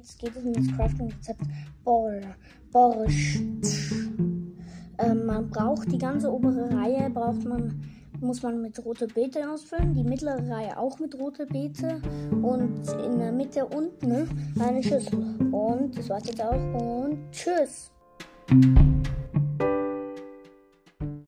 jetzt geht es um das Crafting-Rezept Borscht. Ähm, man braucht die ganze obere Reihe, braucht man, muss man mit roter Beete ausfüllen, die mittlere Reihe auch mit roter Beete und in der Mitte unten eine Schüssel. Und das war's jetzt auch und tschüss.